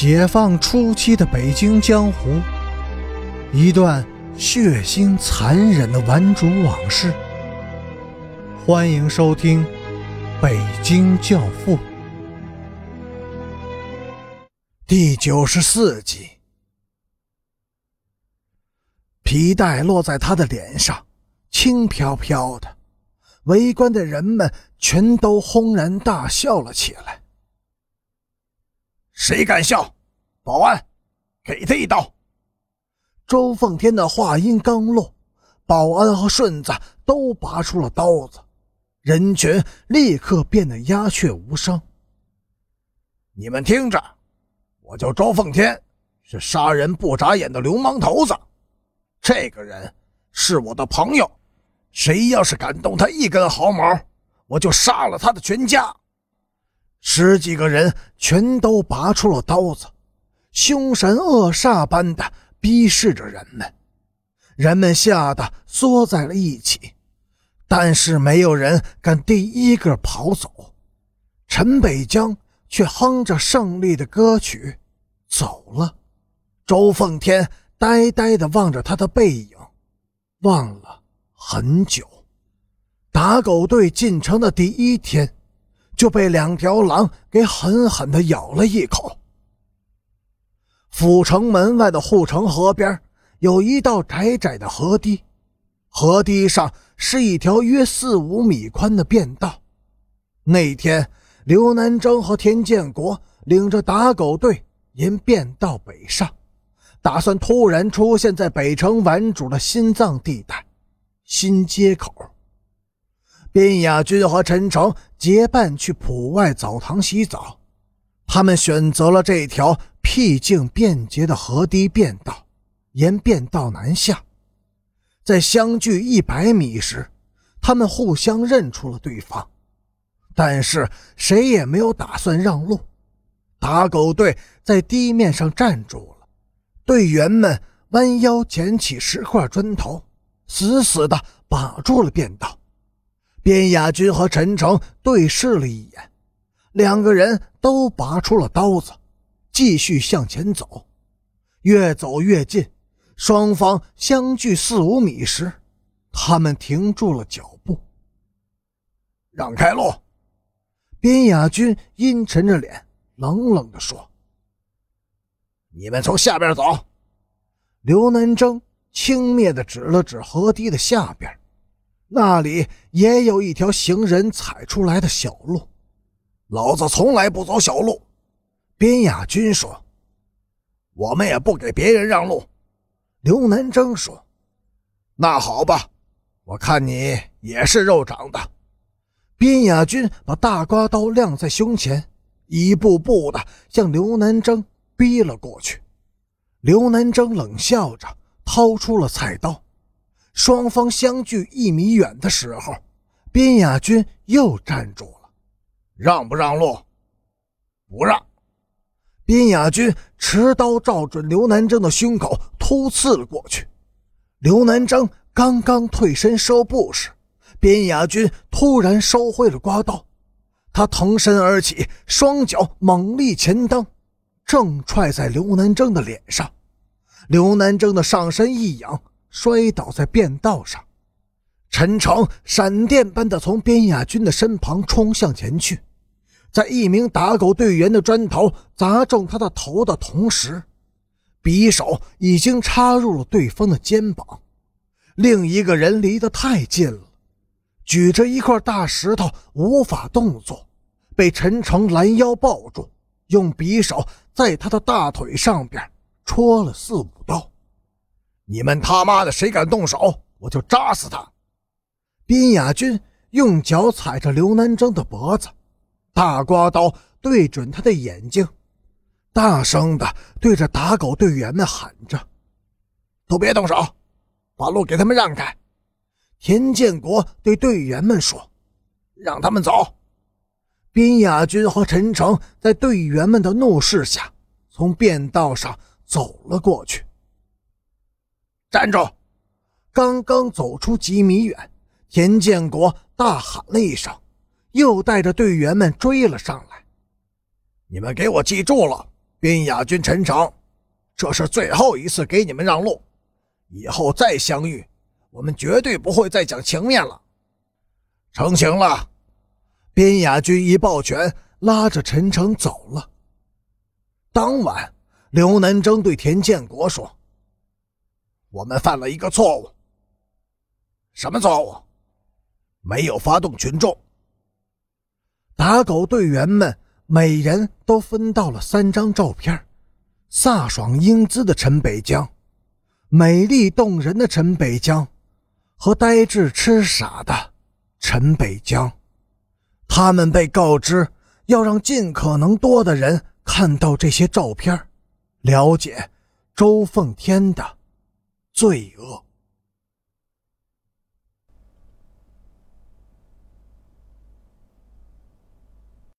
解放初期的北京江湖，一段血腥残忍的顽主往事。欢迎收听《北京教父》第九十四集。皮带落在他的脸上，轻飘飘的。围观的人们全都轰然大笑了起来。谁敢笑？保安，给他一刀！周奉天的话音刚落，保安和顺子都拔出了刀子，人群立刻变得鸦雀无声。你们听着，我叫周奉天，是杀人不眨眼的流氓头子。这个人是我的朋友，谁要是敢动他一根毫毛，我就杀了他的全家。十几个人全都拔出了刀子，凶神恶煞般的逼视着人们，人们吓得缩在了一起，但是没有人敢第一个跑走。陈北江却哼着胜利的歌曲走了，周凤天呆呆地望着他的背影，望了很久。打狗队进城的第一天。就被两条狼给狠狠地咬了一口。府城门外的护城河边有一道窄窄的河堤，河堤上是一条约四五米宽的便道。那天，刘南征和田建国领着打狗队沿便道北上，打算突然出现在北城顽主的心脏地带——新街口。边雅军和陈诚结伴去浦外澡堂洗澡，他们选择了这条僻静便捷的河堤便道，沿便道南下。在相距一百米时，他们互相认出了对方，但是谁也没有打算让路。打狗队在地面上站住了，队员们弯腰捡起十块砖头，死死地把住了便道。边雅军和陈诚对视了一眼，两个人都拔出了刀子，继续向前走。越走越近，双方相距四五米时，他们停住了脚步。让开路！边雅军阴沉着脸，冷冷地说：“你们从下边走。”刘南征轻蔑地指了指河堤的下边。那里也有一条行人踩出来的小路，老子从来不走小路。边亚军说：“我们也不给别人让路。”刘南征说：“那好吧，我看你也是肉长的。”边亚军把大刮刀亮在胸前，一步步的向刘南征逼了过去。刘南征冷笑着掏出了菜刀。双方相距一米远的时候，边雅军又站住了，让不让路？不让。边雅军持刀照准刘南征的胸口突刺了过去。刘南征刚刚退身收步时，边雅军突然收回了刮刀，他腾身而起，双脚猛力前蹬，正踹在刘南征的脸上。刘南征的上身一仰。摔倒在便道上，陈诚闪电般的从边亚军的身旁冲向前去，在一名打狗队员的砖头砸中他的头的同时，匕首已经插入了对方的肩膀。另一个人离得太近了，举着一块大石头无法动作，被陈诚拦腰抱住，用匕首在他的大腿上边戳了四五刀。你们他妈的谁敢动手，我就扎死他！宾雅军用脚踩着刘南征的脖子，大刮刀对准他的眼睛，大声的对着打狗队员们喊着：“都别动手，把路给他们让开！”田建国对队员们说：“让他们走。”宾雅军和陈诚在队员们的怒视下，从便道上走了过去。站住！刚刚走出几米远，田建国大喊了一声，又带着队员们追了上来。你们给我记住了，边雅君、陈诚，这是最后一次给你们让路，以后再相遇，我们绝对不会再讲情面了。成行了。边雅君一抱拳，拉着陈诚走了。当晚，刘南征对田建国说：“我们犯了一个错误。什么错误？没有发动群众。打狗队员们每人都分到了三张照片：飒爽英姿的陈北江，美丽动人的陈北江，和呆滞痴傻的陈北江。他们被告知要让尽可能多的人。”看到这些照片，了解周凤天的罪恶。